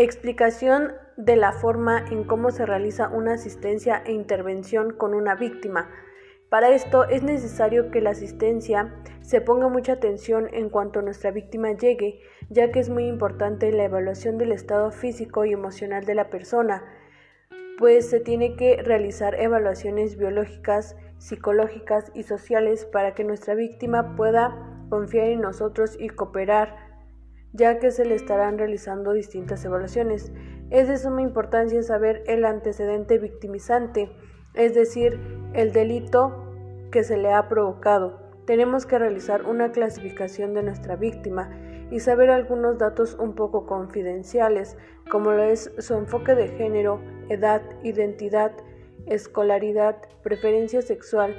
Explicación de la forma en cómo se realiza una asistencia e intervención con una víctima. Para esto es necesario que la asistencia se ponga mucha atención en cuanto nuestra víctima llegue, ya que es muy importante la evaluación del estado físico y emocional de la persona, pues se tiene que realizar evaluaciones biológicas, psicológicas y sociales para que nuestra víctima pueda confiar en nosotros y cooperar ya que se le estarán realizando distintas evaluaciones. Es de suma importancia saber el antecedente victimizante, es decir, el delito que se le ha provocado. Tenemos que realizar una clasificación de nuestra víctima y saber algunos datos un poco confidenciales, como lo es su enfoque de género, edad, identidad, escolaridad, preferencia sexual.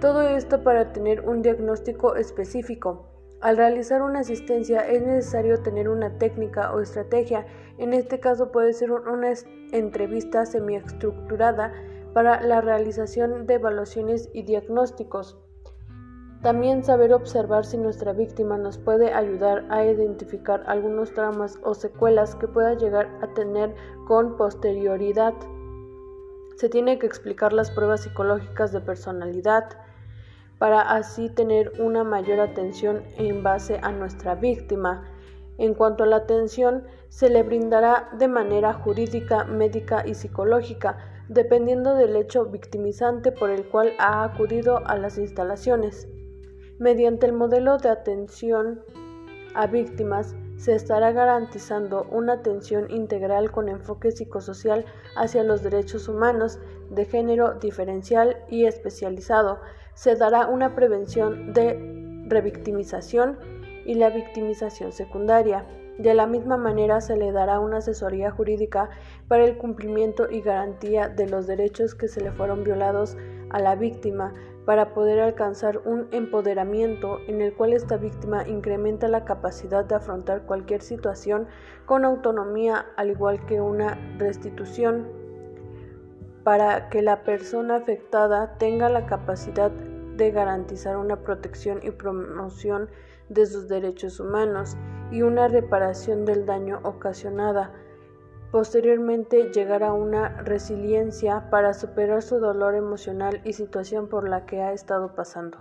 Todo esto para tener un diagnóstico específico. Al realizar una asistencia es necesario tener una técnica o estrategia, en este caso puede ser una entrevista semiestructurada para la realización de evaluaciones y diagnósticos. También saber observar si nuestra víctima nos puede ayudar a identificar algunos traumas o secuelas que pueda llegar a tener con posterioridad. Se tiene que explicar las pruebas psicológicas de personalidad, para así tener una mayor atención en base a nuestra víctima. En cuanto a la atención, se le brindará de manera jurídica, médica y psicológica, dependiendo del hecho victimizante por el cual ha acudido a las instalaciones. Mediante el modelo de atención a víctimas, se estará garantizando una atención integral con enfoque psicosocial hacia los derechos humanos de género diferencial y especializado. Se dará una prevención de revictimización y la victimización secundaria. De la misma manera se le dará una asesoría jurídica para el cumplimiento y garantía de los derechos que se le fueron violados a la víctima, para poder alcanzar un empoderamiento en el cual esta víctima incrementa la capacidad de afrontar cualquier situación con autonomía, al igual que una restitución, para que la persona afectada tenga la capacidad de garantizar una protección y promoción de sus derechos humanos y una reparación del daño ocasionada Posteriormente llegará una resiliencia para superar su dolor emocional y situación por la que ha estado pasando.